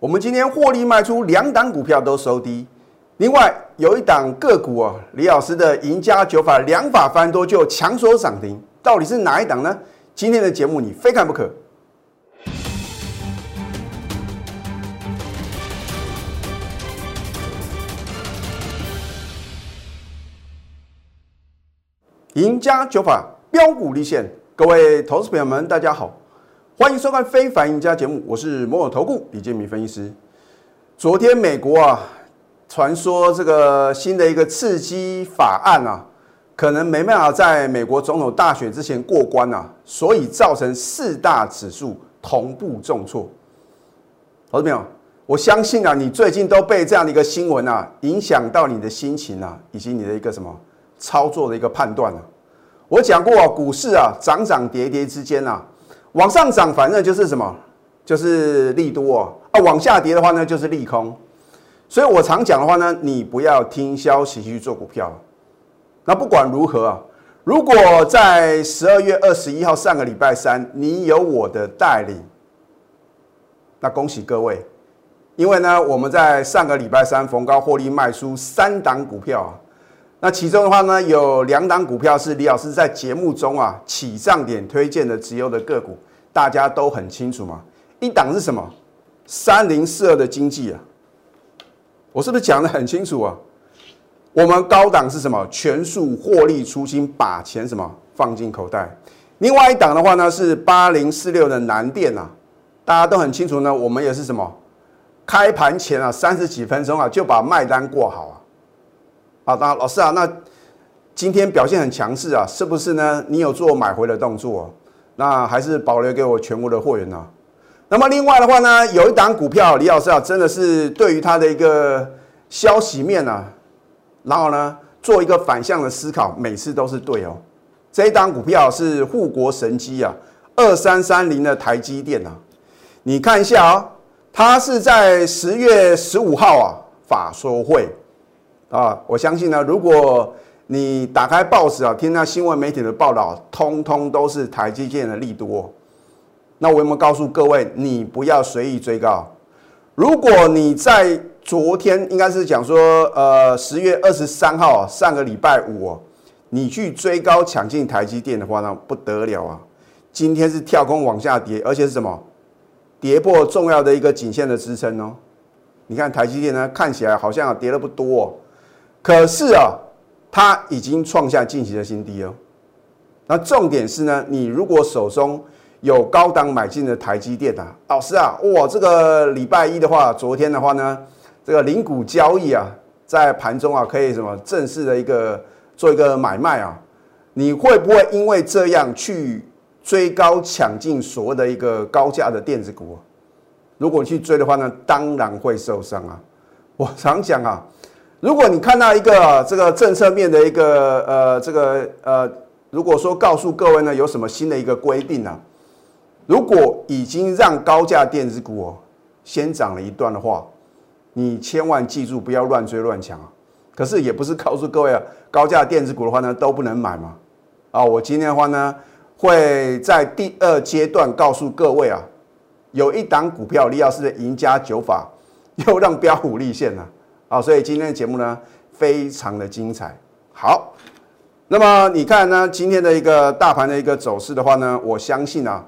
我们今天获利卖出两档股票都收低，另外有一档个股啊，李老师的赢家九法两法翻多就强锁涨停，到底是哪一档呢？今天的节目你非看不可。赢家九法标股立现，各位投资朋友们，大家好，欢迎收看《非凡赢家》节目，我是摩尔投顾李建民分析师。昨天美国啊，传说这个新的一个刺激法案啊，可能没办法在美国总统大选之前过关啊，所以造成四大指数同步重挫。投资朋友，我相信啊，你最近都被这样的一个新闻啊，影响到你的心情啊，以及你的一个什么？操作的一个判断啊，我讲过啊，股市啊涨涨跌跌之间啊，往上涨反正就是什么，就是利多啊，啊往下跌的话呢就是利空，所以我常讲的话呢，你不要听消息去做股票。那不管如何啊，如果在十二月二十一号上个礼拜三你有我的带领，那恭喜各位，因为呢我们在上个礼拜三逢高获利卖出三档股票啊。那其中的话呢，有两档股票是李老师在节目中啊起涨点推荐的直优的个股，大家都很清楚嘛。一档是什么？三零四二的经济啊，我是不是讲的很清楚啊？我们高档是什么？全数获利出清，把钱什么放进口袋。另外一档的话呢是八零四六的南电啊，大家都很清楚呢。我们也是什么？开盘前啊三十几分钟啊就把卖单过好啊。好，那老师啊，那今天表现很强势啊，是不是呢？你有做买回的动作，那还是保留给我全国的会员呢？那么另外的话呢，有一档股票，李老师啊，真的是对于它的一个消息面啊，然后呢，做一个反向的思考，每次都是对哦。这一档股票是护国神机啊，二三三零的台积电啊，你看一下啊，它是在十月十五号啊法说会。啊，我相信呢，如果你打开报纸啊，听到新闻媒体的报道，通通都是台积电的利多。那我有没有告诉各位，你不要随意追高？如果你在昨天应该是讲说，呃，十月二十三号上个礼拜五，你去追高抢进台积电的话呢，不得了啊！今天是跳空往下跌，而且是什么？跌破重要的一个颈线的支撑哦。你看台积电呢，看起来好像跌的不多。可是啊，它已经创下近期的新低哦。那重点是呢，你如果手中有高档买进的台积电啊，老师啊，哇，这个礼拜一的话，昨天的话呢，这个零股交易啊，在盘中啊，可以什么正式的一个做一个买卖啊？你会不会因为这样去追高抢进所谓的一个高价的电子股啊？如果你去追的话呢，当然会受伤啊。我常讲啊。如果你看到一个这个政策面的一个呃这个呃，如果说告诉各位呢有什么新的一个规定呢？如果已经让高价电子股哦先涨了一段的话，你千万记住不要乱追乱抢啊！可是也不是告诉各位啊，高价电子股的话呢都不能买嘛。啊，我今天的话呢会在第二阶段告诉各位啊，有一档股票李老师的赢家九法又让标虎立现了。好，所以今天的节目呢，非常的精彩。好，那么你看呢，今天的一个大盘的一个走势的话呢，我相信啊，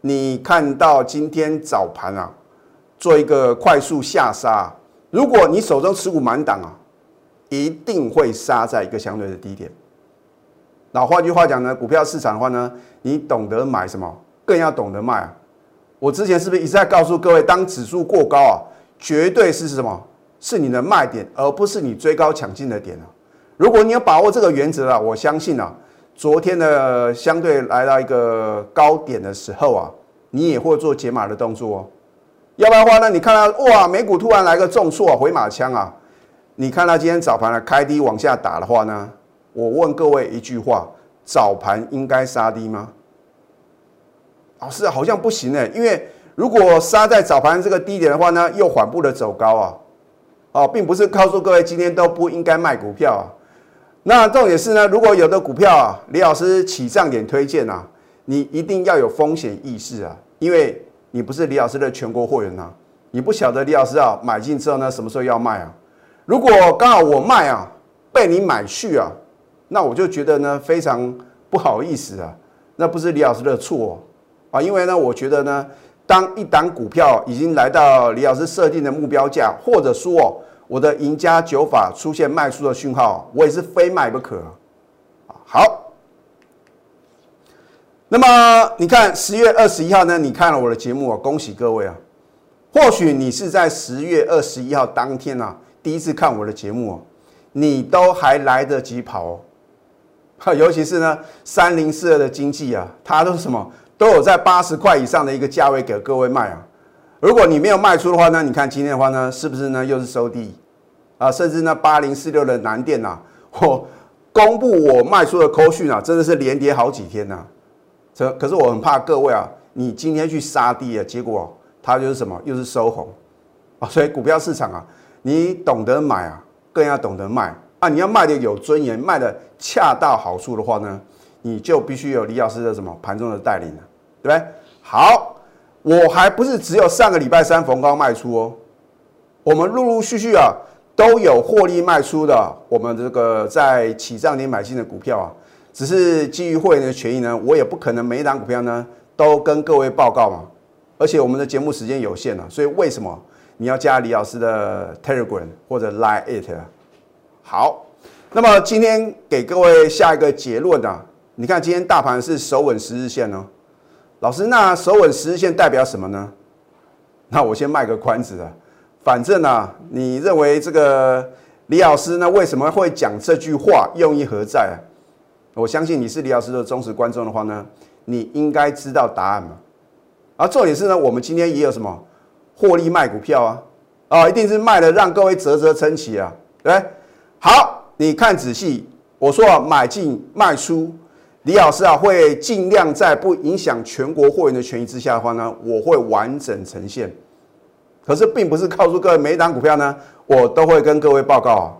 你看到今天早盘啊，做一个快速下杀，如果你手中持股满档啊，一定会杀在一个相对的低点。那换句话讲呢，股票市场的话呢，你懂得买什么，更要懂得卖啊。我之前是不是一直在告诉各位，当指数过高啊，绝对是什么？是你的卖点，而不是你追高抢进的点啊！如果你有把握这个原则啊，我相信啊，昨天的相对来到一个高点的时候啊，你也会做解码的动作哦。要不然的话呢，你看到哇，美股突然来个重挫回马枪啊！你看到今天早盘的开低往下打的话呢，我问各位一句话：早盘应该杀低吗？老师好像不行哎，因为如果杀在早盘这个低点的话呢，又缓步的走高啊。哦，并不是告诉各位今天都不应该卖股票啊。那重点是呢，如果有的股票啊，李老师起涨点推荐啊，你一定要有风险意识啊，因为你不是李老师的全国会员呐。你不晓得李老师啊，买进之后呢，什么时候要卖啊？如果刚好我卖啊，被你买去啊，那我就觉得呢非常不好意思啊，那不是李老师的错啊，因为呢，我觉得呢，当一档股票已经来到李老师设定的目标价，或者说我的赢家九法出现卖出的讯号，我也是非卖不可。好。那么你看十月二十一号呢？你看了我的节目啊，恭喜各位啊！或许你是在十月二十一号当天啊，第一次看我的节目哦，你都还来得及跑哦。尤其是呢，三零四二的经济啊，它都是什么都有在八十块以上的一个价位给各位卖啊。如果你没有卖出的话呢，你看今天的话呢，是不是呢又是收低啊？甚至呢八零四六的南电呐，我公布我卖出的扣讯啊，真的是连跌好几天呐。这可是我很怕各位啊，你今天去杀低啊，结果它就是什么，又是收红啊。所以股票市场啊，你懂得买啊，更要懂得卖啊。你要卖的有尊严，卖的恰到好处的话呢，你就必须有李老师的什么盘中的带领了，对不对？好，我还不是只有上个礼拜三逢高卖出哦，我们陆陆续续啊都有获利卖出的，我们这个在起涨点买进的股票啊。只是基于会员的权益呢，我也不可能每一档股票呢都跟各位报告嘛。而且我们的节目时间有限啊，所以为什么你要加李老师的 Telegram 或者 Line It？好，那么今天给各位下一个结论啊，你看今天大盘是守稳十日线哦。老师，那守稳十日线代表什么呢？那我先卖个关子啊，反正啊，你认为这个李老师呢为什么会讲这句话，用意何在啊？我相信你是李老师的忠实观众的话呢，你应该知道答案嘛。而重点是呢，我们今天也有什么获利卖股票啊？啊，一定是卖了让各位啧啧称奇啊，对好，你看仔细，我说啊，买进卖出，李老师啊会尽量在不影响全国会员的权益之下的话呢，我会完整呈现。可是并不是告诉各位每一档股票呢，我都会跟各位报告啊，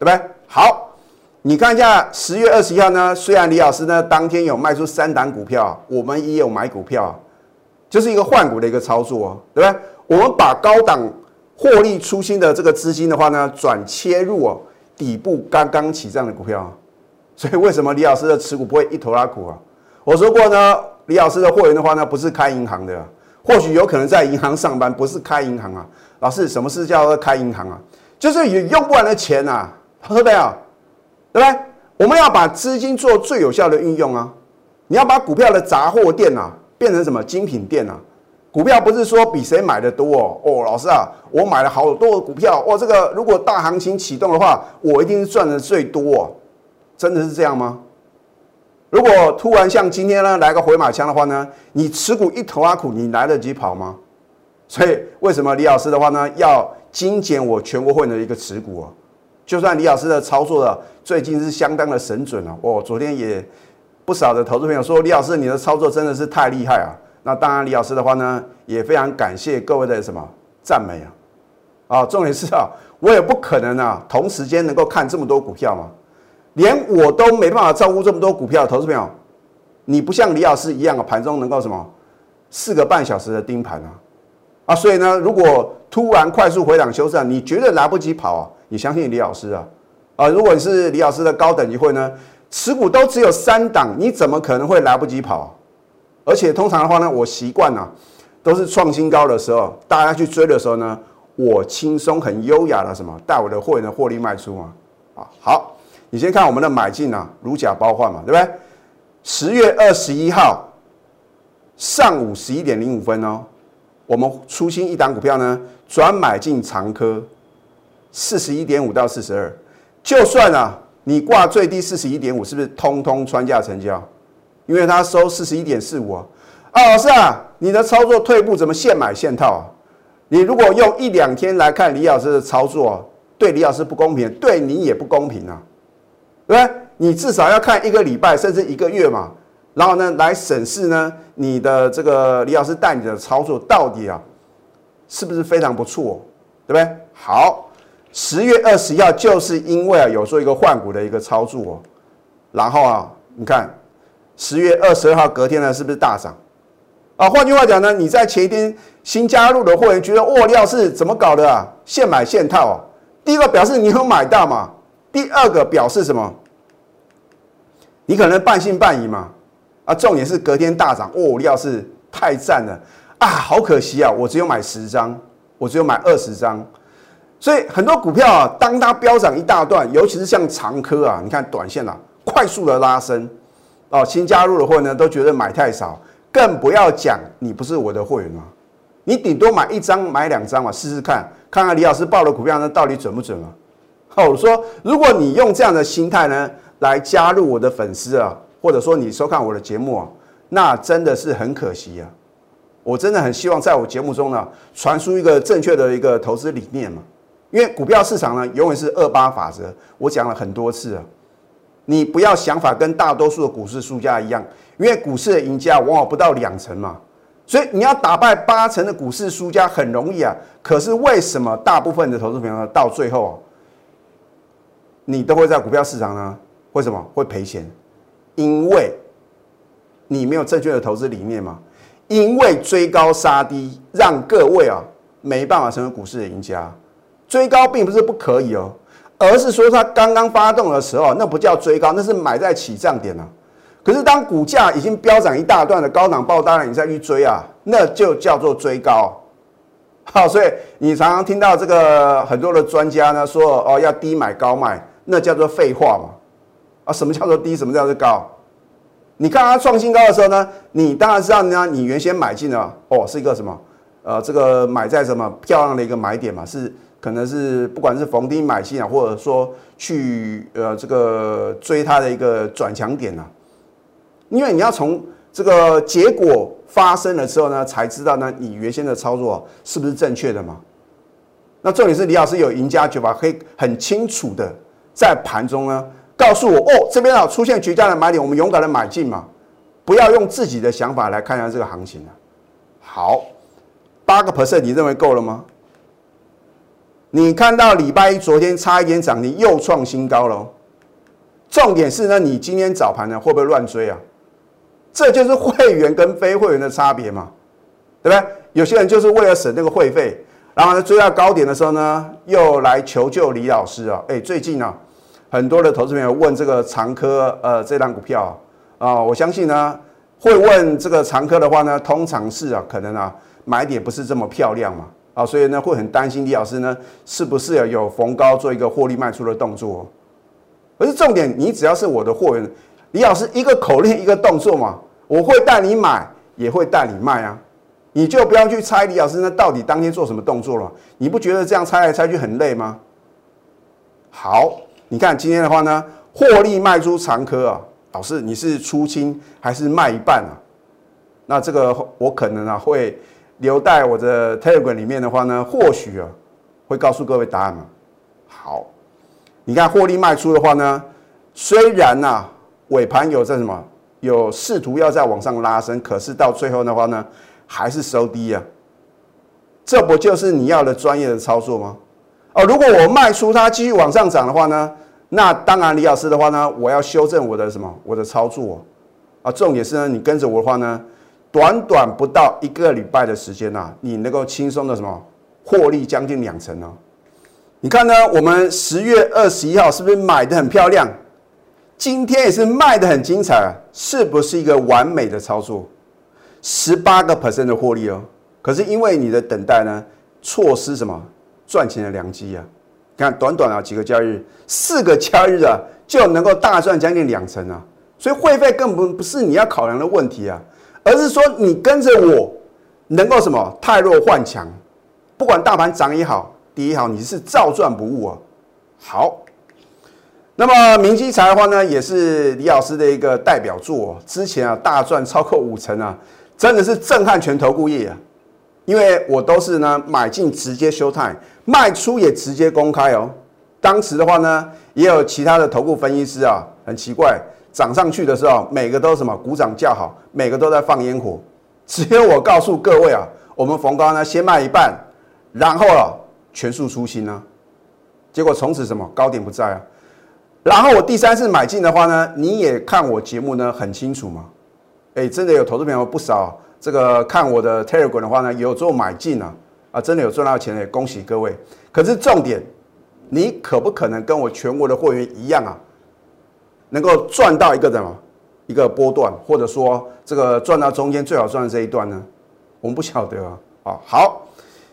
对不对？好。你看一下十月二十一号呢，虽然李老师呢当天有卖出三档股票，我们也有买股票，就是一个换股的一个操作啊，对不对？我们把高档获利出新的这个资金的话呢，转切入哦底部刚刚起涨的股票，所以为什么李老师的持股不会一头拉苦啊？我说过呢，李老师的货源的话呢，不是开银行的，或许有可能在银行上班，不是开银行啊。老师，什么是叫做开银行啊？就是有用不完的钱啊，对不对啊？对不对？我们要把资金做最有效的运用啊！你要把股票的杂货店啊变成什么精品店啊？股票不是说比谁买的多哦。哦，老师啊，我买了好多股票哇！这个如果大行情启动的话，我一定是赚的最多。真的是这样吗？如果突然像今天呢来个回马枪的话呢，你持股一头阿苦，你来得及跑吗？所以为什么李老师的话呢要精简我全国会的一个持股啊？就算李老师的操作的最近是相当的神准了，哦，昨天也不少的投资朋友说李老师你的操作真的是太厉害啊！那当然李老师的话呢，也非常感谢各位的什么赞美啊！啊，重点是啊，我也不可能啊同时间能够看这么多股票嘛，连我都没办法照顾这么多股票，投资朋友，你不像李老师一样啊，盘中能够什么四个半小时的盯盘啊，啊，所以呢，如果突然快速回档修正，你绝对来不及跑啊！你相信李老师啊？啊，如果你是李老师的高等级会呢，持股都只有三档，你怎么可能会来不及跑？而且通常的话呢，我习惯啊，都是创新高的时候，大家去追的时候呢，我轻松很优雅的什么带我的会员获利卖出嘛。啊，好，你先看我们的买进啊，如假包换嘛，对不对？十月二十一号上午十一点零五分哦，我们出新一档股票呢，转买进长科。四十一点五到四十二，就算啊，你挂最低四十一点五，是不是通通穿价成交？因为它收四十一点四五啊。啊，老师啊，你的操作退步怎么现买现套啊？你如果用一两天来看李老师的操作，对李老师不公平，对你也不公平啊，对不对？你至少要看一个礼拜甚至一个月嘛，然后呢来审视呢你的这个李老师带你的操作到底啊是不是非常不错，对不对？好。十月二十一号，就是因为啊有做一个换股的一个操作，然后啊，你看十月二十二号隔天呢，是不是大涨？啊，换句话讲呢，你在前一天新加入的会员觉得沃料是怎么搞的啊？现买现套啊！第一个表示你有买到嘛？第二个表示什么？你可能半信半疑嘛？啊，重点是隔天大涨，沃料是太赞了啊！好可惜啊，我只有买十张，我只有买二十张，所以很多股票啊，当它飙涨一大段，尤其是像长科啊，你看短线啊，快速的拉升哦，新加入的会员呢都觉得买太少。更不要讲，你不是我的会员啊？你顶多买一张、买两张嘛，试试看，看看李老师报的股票呢到底准不准啊？好，我说，如果你用这样的心态呢来加入我的粉丝啊，或者说你收看我的节目啊，那真的是很可惜啊！我真的很希望在我节目中呢传输一个正确的一个投资理念嘛，因为股票市场呢永远是二八法则，我讲了很多次啊。你不要想法跟大多数的股市输家一样，因为股市的赢家往往不到两成嘛，所以你要打败八成的股市输家很容易啊。可是为什么大部分的投资朋友，到最后啊你都会在股票市场呢？为什么会赔钱？因为你没有正确的投资理念嘛。因为追高杀低，让各位啊没办法成为股市的赢家。追高并不是不可以哦。而是说，它刚刚发动的时候，那不叫追高，那是买在起涨点啊。可是当股价已经飙涨一大段的高档爆单了，你再去追啊，那就叫做追高。好，所以你常常听到这个很多的专家呢说，哦，要低买高卖，那叫做废话嘛。啊，什么叫做低？什么叫做高？你看它创新高的时候呢，你当然知道呢，你原先买进了，哦，是一个什么？呃，这个买在什么漂亮的一个买点嘛，是。可能是不管是逢低买进啊，或者说去呃这个追它的一个转强点啊，因为你要从这个结果发生了之后呢，才知道呢你原先的操作是不是正确的嘛。那重点是李老师有赢家九法，可以很清楚的在盘中呢告诉我哦，这边啊出现绝佳的买点，我们勇敢的买进嘛，不要用自己的想法来看一下这个行情啊。好，八个 percent，你认为够了吗？你看到礼拜一昨天差一点涨停又创新高了，重点是呢，你今天早盘呢会不会乱追啊？这就是会员跟非会员的差别嘛，对不对？有些人就是为了省那个会费，然后呢追到高点的时候呢，又来求救李老师啊。哎，最近呢，很多的投资朋友问这个长科呃这档股票啊，我相信呢会问这个长科的话呢，通常是啊可能啊买点不是这么漂亮嘛。啊，所以呢，会很担心李老师呢，是不是有逢高做一个获利卖出的动作？可是重点，你只要是我的货源，李老师一个口令一个动作嘛，我会带你买，也会带你卖啊。你就不要去猜李老师呢到底当天做什么动作了，你不觉得这样猜来猜去很累吗？好，你看今天的话呢，获利卖出长科啊，老师你是出清还是卖一半啊？那这个我可能啊会。留在我的 Telegram 里面的话呢，或许啊会告诉各位答案嘛。好，你看获利卖出的话呢，虽然呐尾盘有在什么有试图要在往上拉升，可是到最后的话呢，还是收低啊。这不就是你要的专业的操作吗？哦，如果我卖出它继续往上涨的话呢，那当然李老师的话呢，我要修正我的什么我的操作啊。重点是呢，你跟着我的话呢。短短不到一个礼拜的时间呐，你能够轻松的什么获利将近两成呢？你看呢？我们十月二十一号是不是买的很漂亮？今天也是卖的很精彩，是不是一个完美的操作？十八个 percent 的获利哦。可是因为你的等待呢，错失什么赚钱的良机啊？看短短啊几个交易日，四个交易日啊就能够大赚将近两成啊！所以会费根本不是你要考量的问题啊。而是说，你跟着我，能够什么？太弱换强，不管大盘涨也好，跌也好，你是照赚不误啊。好，那么明基财的话呢，也是李老师的一个代表作，之前啊大赚超过五成啊，真的是震撼全投顾业啊。因为我都是呢买进直接休态，卖出也直接公开哦。当时的话呢，也有其他的投顾分析师啊，很奇怪。涨上去的时候，每个都什么鼓掌叫好，每个都在放烟火。只有我告诉各位啊，我们逢高呢先卖一半，然后啊全数出清呢。结果从此什么高点不在啊。然后我第三次买进的话呢，你也看我节目呢很清楚嘛。哎，真的有投资朋友不少，这个看我的 Telegram 的话呢，有做买进啊，啊，真的有赚到钱的，恭喜各位。可是重点，你可不可能跟我全国的会员一样啊，能够赚到一个什么一个波段，或者说这个赚到中间最好赚的这一段呢？我们不晓得啊。啊，好，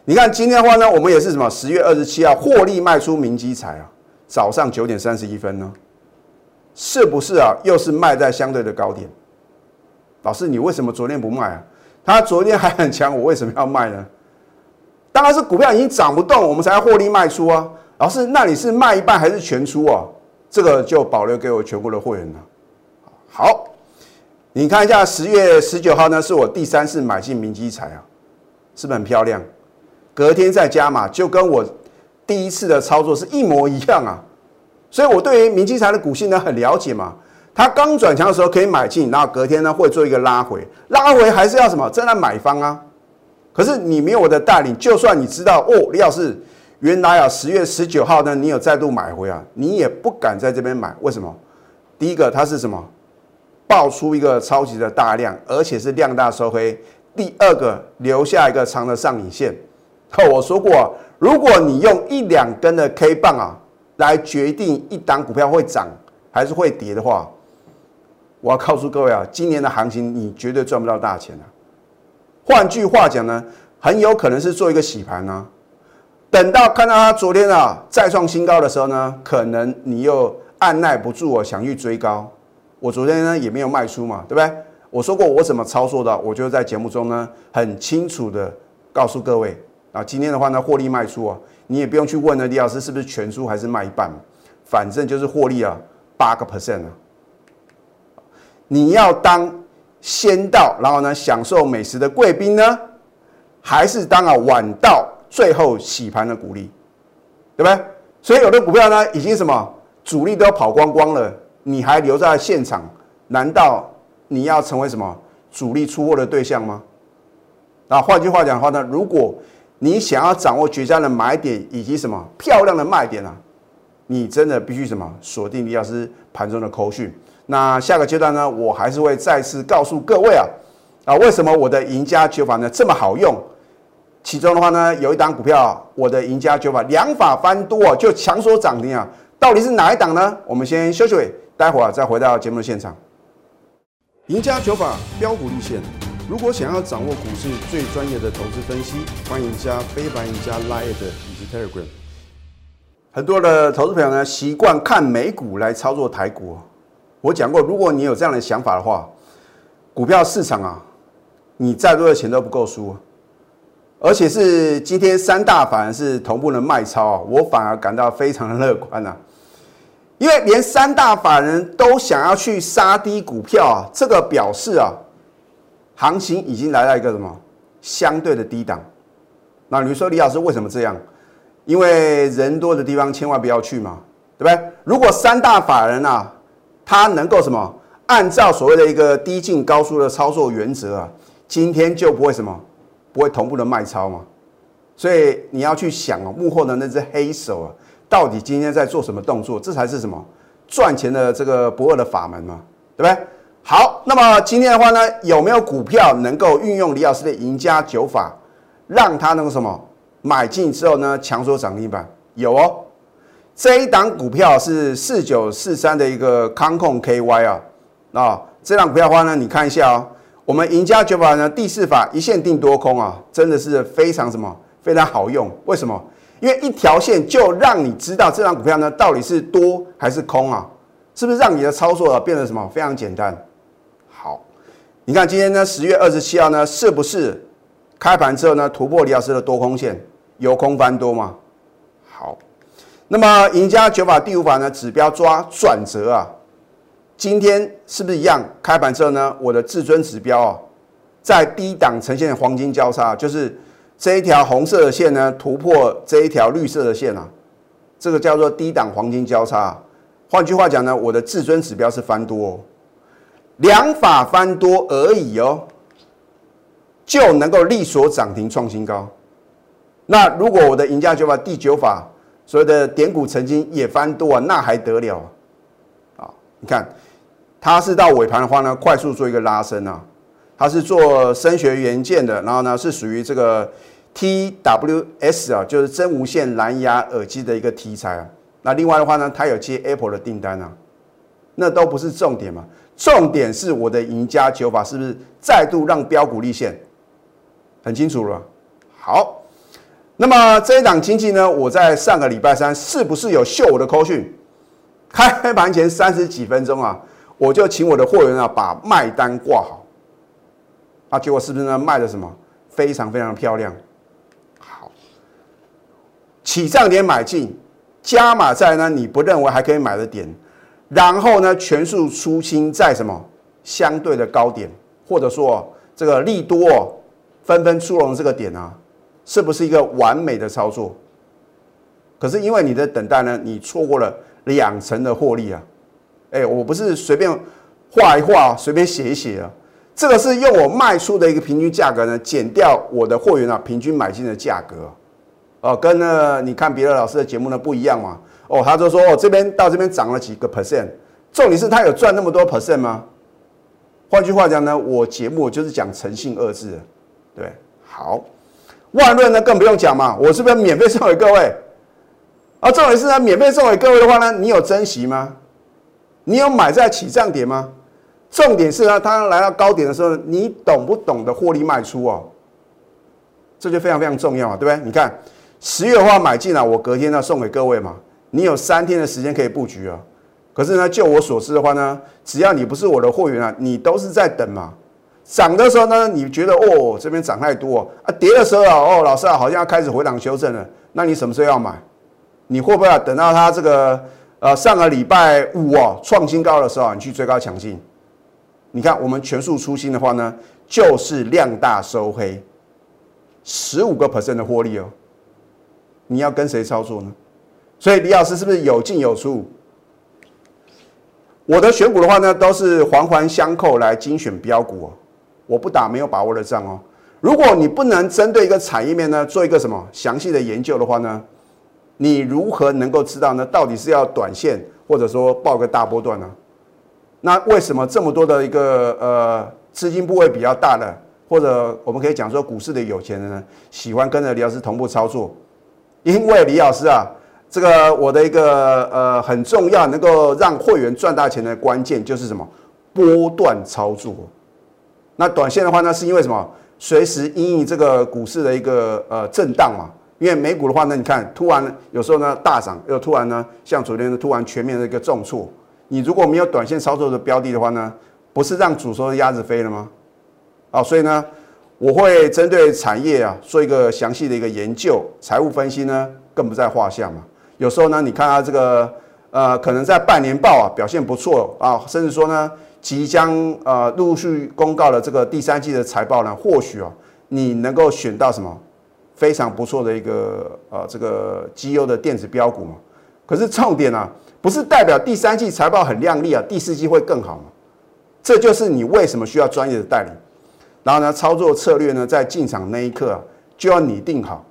你看今天的话呢，我们也是什么十月二十七号获利卖出明基彩啊，早上九点三十一分呢，是不是啊？又是卖在相对的高点？老师，你为什么昨天不卖啊？他昨天还很强，我为什么要卖呢？当然是股票已经涨不动，我们才要获利卖出啊。老师，那你是卖一半还是全出啊？这个就保留给我全国的会员了。好，你看一下十月十九号呢，是我第三次买进明基彩啊，是不是很漂亮？隔天再加码，就跟我第一次的操作是一模一样啊。所以我对于明基彩的股性呢很了解嘛。它刚转强的时候可以买进，然后隔天呢会做一个拉回，拉回还是要什么？在那买方啊。可是你没有我的带领，就算你知道哦，李老师原来啊十月十九号呢，你有再度买回啊，你也不敢在这边买。为什么？第一个它是什么？爆出一个超级的大量，而且是量大收黑。第二个留下一个长的上影线。我说过，如果你用一两根的 K 棒啊来决定一档股票会涨还是会跌的话，我要告诉各位啊，今年的行情你绝对赚不到大钱啊。换句话讲呢，很有可能是做一个洗盘呢。等到看到它昨天啊再创新高的时候呢，可能你又按耐不住啊，想去追高。我昨天呢也没有卖出嘛，对不对？我说过我怎么操作的，我就在节目中呢很清楚的告诉各位啊。今天的话呢，获利卖出啊，你也不用去问呢，李老师是不是全出还是卖一半，反正就是获利啊八个 percent 啊。你要当先到，然后呢享受美食的贵宾呢，还是当啊晚到最后洗盘的股利，对不对？所以有的股票呢已经什么主力都要跑光光了，你还留在现场，难道你要成为什么主力出货的对象吗？啊，换句话讲的话呢，如果你想要掌握绝佳的买点以及什么漂亮的卖点啊，你真的必须什么锁定李老师盘中的口讯。那下个阶段呢，我还是会再次告诉各位啊，啊，为什么我的赢家九法呢这么好用？其中的话呢，有一档股票，我的赢家九法两法翻多啊就强锁涨停啊，到底是哪一档呢？我们先休息会，待会儿再回到节目的现场。赢家九法标股立线，如果想要掌握股市最专业的投资分析，欢迎加非凡、赢家 Line 以及 Telegram。很多的投资朋友呢，习惯看美股来操作台股。我讲过，如果你有这样的想法的话，股票市场啊，你再多的钱都不够输，而且是今天三大反而是同步的卖超啊，我反而感到非常的乐观啊，因为连三大法人都想要去杀低股票啊，这个表示啊，行情已经来到一个什么相对的低档。那你说李老师为什么这样？因为人多的地方千万不要去嘛，对不对？如果三大法人啊。它能够什么？按照所谓的一个低进高出的操作原则啊，今天就不会什么，不会同步的卖超嘛。所以你要去想哦，幕后的那只黑手啊，到底今天在做什么动作？这才是什么赚钱的这个不二的法门嘛，对不对？好，那么今天的话呢，有没有股票能够运用李老师的赢家九法，让它能够什么买进之后呢，强锁涨停板？有哦。这一档股票是四九四三的一个康控 KY 啊，啊，这档股票的话呢，你看一下哦，我们赢家九法呢第四法一线定多空啊，真的是非常什么非常好用。为什么？因为一条线就让你知道这档股票呢到底是多还是空啊，是不是让你的操作啊变得什么非常简单？好，你看今天呢十月二十七号呢是不是开盘之后呢突破李老师的多空线，由空翻多嘛？那么赢家九法第五法呢？指标抓转折啊！今天是不是一样？开盘之后呢，我的至尊指标啊，在低档呈现黄金交叉，就是这一条红色的线呢突破这一条绿色的线啊，这个叫做低档黄金交叉。换句话讲呢，我的至尊指标是翻多，哦两法翻多而已哦，就能够力所涨停创新高。那如果我的赢家九法第九法，所有的点股曾经也翻多啊，那还得了啊！你看，它是到尾盘的话呢，快速做一个拉升啊，它是做声学元件的，然后呢是属于这个 TWS 啊，就是真无线蓝牙耳机的一个题材啊。那另外的话呢，它有接 Apple 的订单啊，那都不是重点嘛。重点是我的赢家九法是不是再度让标股立现？很清楚了。好，那么这一档经济呢，我在上个礼拜三是不是有秀我的扣讯？开盘前三十几分钟啊，我就请我的货源啊把卖单挂好。啊，结果是不是呢？卖的什么？非常非常漂亮。好，起涨点买进，加码在呢？你不认为还可以买的点？然后呢，全数出清在什么相对的高点，或者说这个利多纷纷出笼这个点啊，是不是一个完美的操作？可是因为你的等待呢，你错过了两成的获利啊！哎，我不是随便画一画，随便写一写啊，这个是用我卖出的一个平均价格呢，减掉我的货源啊平均买进的价格，哦，跟呢你看别的老师的节目呢不一样嘛。哦，他就说哦，这边到这边涨了几个 percent，重点是他有赚那么多 percent 吗？换句话讲呢，我节目就是讲诚信二字，对，好，万润呢更不用讲嘛，我是不是免费送给各位？啊，重点是呢，免费送给各位的话呢，你有珍惜吗？你有买在起涨点吗？重点是呢，它来到高点的时候，你懂不懂得获利卖出哦？这就非常非常重要啊，对不对？你看十月的话买进了，我隔天呢送给各位嘛。你有三天的时间可以布局啊，可是呢，就我所知的话呢，只要你不是我的会员啊，你都是在等嘛。涨的时候呢，你觉得哦这边涨太多啊，跌的时候，哦老师啊好像要开始回档修正了，那你什么时候要买？你会不会等到它这个呃上个礼拜五哦创新高的时候，你去追高抢进？你看我们全数出新的话呢，就是量大收黑，十五个 percent 的获利哦。你要跟谁操作呢？所以李老师是不是有进有出？我的选股的话呢，都是环环相扣来精选标股哦。我不打没有把握的仗哦。如果你不能针对一个产业面呢做一个什么详细的研究的话呢，你如何能够知道呢？到底是要短线，或者说报个大波段呢？那为什么这么多的一个呃资金部位比较大的，或者我们可以讲说股市的有钱人呢，喜欢跟着李老师同步操作？因为李老师啊。这个我的一个呃很重要，能够让会员赚大钱的关键就是什么？波段操作。那短线的话呢，是因为什么？随时因应这个股市的一个呃震荡嘛。因为美股的话呢，你看突然有时候呢大涨，又突然呢像昨天的突然全面的一个重挫。你如果没有短线操作的标的的话呢，不是让煮熟的鸭子飞了吗？啊，所以呢，我会针对产业啊做一个详细的一个研究，财务分析呢更不在话下嘛。有时候呢，你看它这个呃，可能在半年报啊表现不错啊，甚至说呢，即将呃陆续公告的这个第三季的财报呢，或许啊，你能够选到什么非常不错的一个呃这个绩优的电子标股嘛。可是重点啊，不是代表第三季财报很亮丽啊，第四季会更好嘛？这就是你为什么需要专业的代理，然后呢，操作策略呢，在进场那一刻，就要拟定好。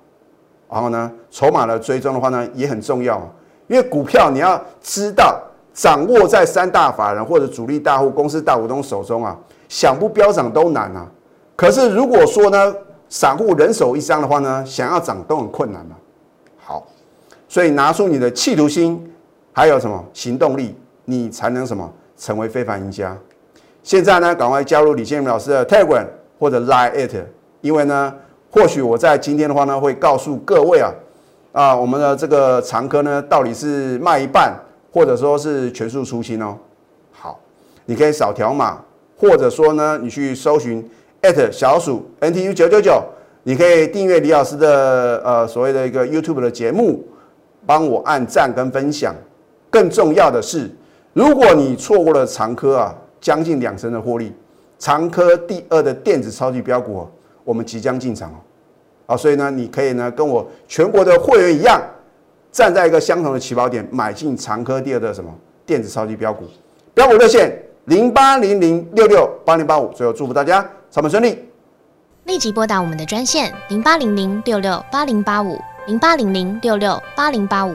然后呢，筹码的追踪的话呢，也很重要，因为股票你要知道，掌握在三大法人或者主力大户、公司大股东手中啊，想不飙涨都难啊。可是如果说呢，散户人手一张的话呢，想要涨都很困难嘛。好，所以拿出你的企图心，还有什么行动力，你才能什么成为非凡赢家。现在呢，赶快加入李建明老师的 Telegram 或者 Line it，因为呢。或许我在今天的话呢，会告诉各位啊，啊，我们的这个长科呢，到底是卖一半，或者说是全数出清哦。好，你可以扫条码，或者说呢，你去搜寻小鼠 NTU 九九九，你可以订阅李老师的呃所谓的一个 YouTube 的节目，帮我按赞跟分享。更重要的是，如果你错过了长科啊，将近两成的获利，长科第二的电子超级标股。我们即将进场哦，啊，所以呢，你可以呢跟我全国的会员一样，站在一个相同的起跑点，买进长科第二的什么电子超级标股，标股热线零八零零六六八零八五。最后祝福大家操盘顺利，立即拨打我们的专线零八零零六六八零八五。零八零零六六八零八五